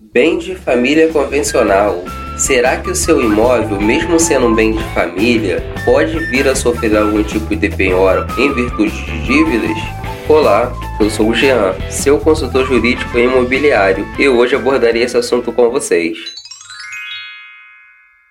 Bem de família convencional. Será que o seu imóvel, mesmo sendo um bem de família, pode vir a sofrer algum tipo de penhora em virtude de dívidas? Olá, eu sou o Jean, seu consultor jurídico e imobiliário, e hoje abordarei esse assunto com vocês.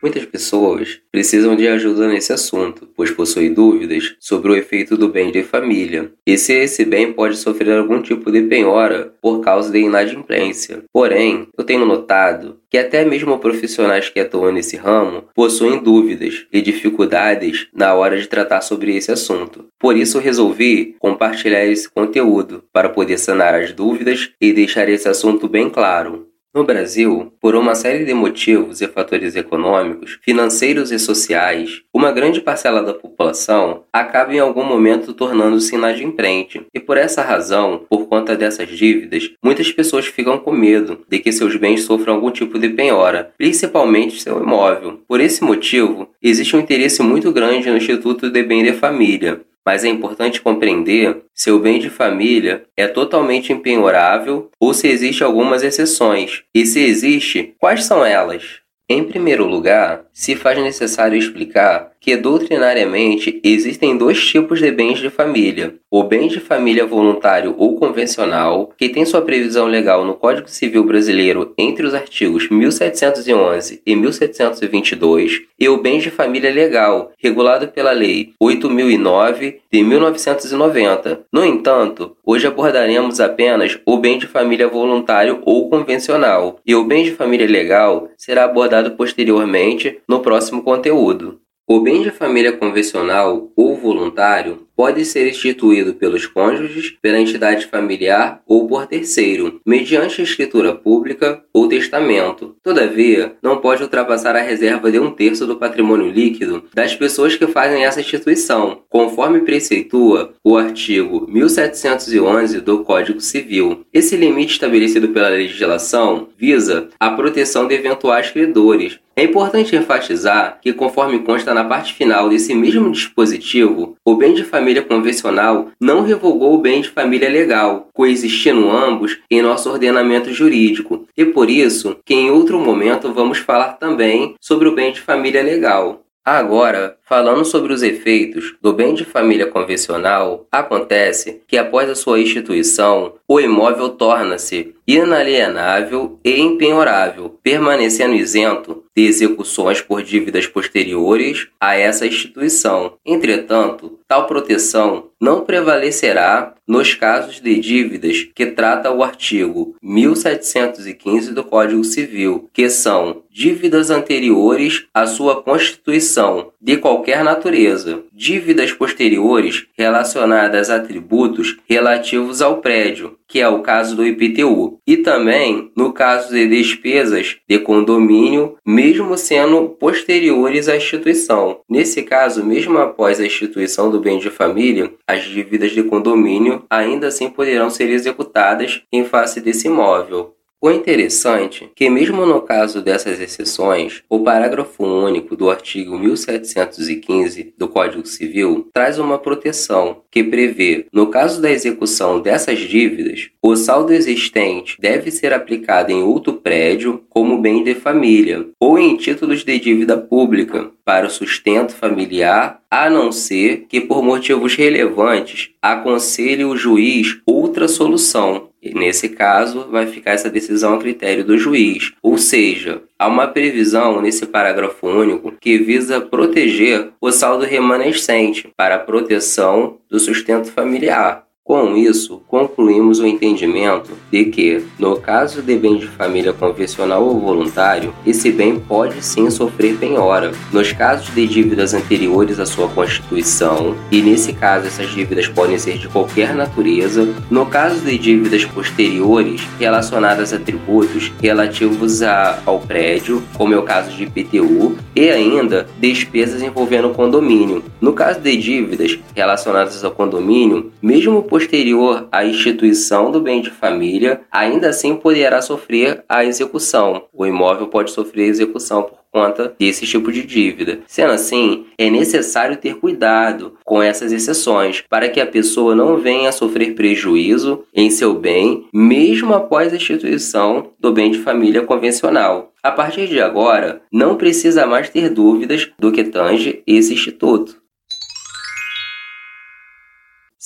Muitas pessoas precisam de ajuda nesse assunto, pois possuem dúvidas sobre o efeito do bem de família e se esse bem pode sofrer algum tipo de penhora por causa da inadimplência. Porém, eu tenho notado que até mesmo profissionais que atuam nesse ramo possuem dúvidas e dificuldades na hora de tratar sobre esse assunto. Por isso, resolvi compartilhar esse conteúdo para poder sanar as dúvidas e deixar esse assunto bem claro. No Brasil, por uma série de motivos e fatores econômicos, financeiros e sociais, uma grande parcela da população acaba em algum momento tornando-se inadimplente. E por essa razão, por conta dessas dívidas, muitas pessoas ficam com medo de que seus bens sofram algum tipo de penhora, principalmente seu imóvel. Por esse motivo, existe um interesse muito grande no Instituto de Bem de Família, mas é importante compreender se o bem de família é totalmente impenhorável ou se existem algumas exceções, e se existe, quais são elas? Em primeiro lugar, se faz necessário explicar que doutrinariamente existem dois tipos de bens de família: o bem de família voluntário ou convencional, que tem sua previsão legal no Código Civil Brasileiro entre os artigos 1711 e 1722, e o bem de família legal, regulado pela Lei 8009 de 1990. No entanto, hoje abordaremos apenas o bem de família voluntário ou convencional, e o bem de família legal será abordado posteriormente no próximo conteúdo. O bem de família convencional ou voluntário pode ser instituído pelos cônjuges, pela entidade familiar ou por terceiro, mediante escritura pública ou testamento. Todavia, não pode ultrapassar a reserva de um terço do patrimônio líquido das pessoas que fazem essa instituição, conforme preceitua o artigo 1711 do Código Civil. Esse limite estabelecido pela legislação visa a proteção de eventuais credores, é importante enfatizar que, conforme consta na parte final desse mesmo dispositivo, o bem de família convencional não revogou o bem de família legal, coexistindo ambos em nosso ordenamento jurídico, e por isso que em outro momento vamos falar também sobre o bem de família legal. Agora, falando sobre os efeitos do bem de família convencional, acontece que após a sua instituição, o imóvel torna-se inalienável e impenhorável, permanecendo isento de execuções por dívidas posteriores a essa instituição. Entretanto, tal proteção não prevalecerá nos casos de dívidas que trata o artigo 1715 do Código Civil, que são dívidas anteriores à sua constituição, de qualquer natureza, dívidas posteriores relacionadas a tributos relativos ao prédio, que é o caso do IPTU, e também no caso de despesas de condomínio, mesmo sendo posteriores à instituição. Nesse caso, mesmo após a instituição do bem de família, as dívidas de condomínio ainda assim poderão ser executadas em face desse imóvel. O interessante é que, mesmo no caso dessas exceções, o parágrafo único do artigo 1715 do Código Civil traz uma proteção que prevê, no caso da execução dessas dívidas, o saldo existente deve ser aplicado em outro prédio como bem de família ou em títulos de dívida pública para o sustento familiar, a não ser que, por motivos relevantes, aconselhe o juiz outra solução nesse caso, vai ficar essa decisão a critério do juiz. Ou seja, há uma previsão nesse parágrafo único que visa proteger o saldo remanescente para a proteção do sustento familiar. Com isso, concluímos o entendimento de que, no caso de bem de família convencional ou voluntário, esse bem pode sim sofrer penhora. Nos casos de dívidas anteriores à sua constituição, e nesse caso essas dívidas podem ser de qualquer natureza, no caso de dívidas posteriores relacionadas a tributos relativos a, ao prédio, como é o caso de IPTU, e ainda despesas envolvendo condomínio. No caso de dívidas relacionadas ao condomínio, mesmo posterior à instituição do bem de família, ainda assim poderá sofrer a execução. O imóvel pode sofrer execução por conta desse tipo de dívida. Sendo assim, é necessário ter cuidado com essas exceções para que a pessoa não venha a sofrer prejuízo em seu bem, mesmo após a instituição do bem de família convencional. A partir de agora, não precisa mais ter dúvidas do que tange esse instituto.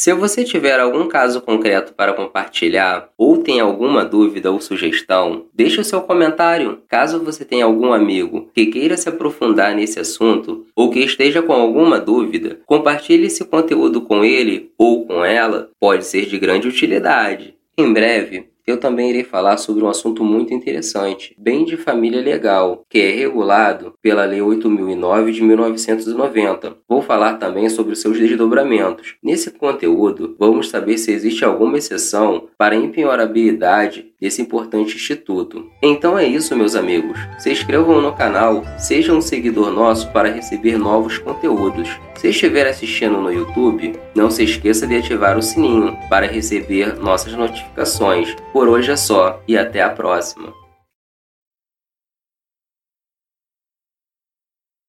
Se você tiver algum caso concreto para compartilhar ou tem alguma dúvida ou sugestão, deixe o seu comentário. Caso você tenha algum amigo que queira se aprofundar nesse assunto ou que esteja com alguma dúvida, compartilhe esse conteúdo com ele ou com ela, pode ser de grande utilidade. Em breve, eu também irei falar sobre um assunto muito interessante, bem de família legal, que é regulado pela Lei 8009 de 1990. Vou falar também sobre seus desdobramentos. Nesse conteúdo, vamos saber se existe alguma exceção para empenhorabilidade desse importante instituto. Então é isso, meus amigos. Se inscrevam no canal, seja um seguidor nosso para receber novos conteúdos. Se estiver assistindo no YouTube, não se esqueça de ativar o sininho para receber nossas notificações. Por hoje é só e até a próxima.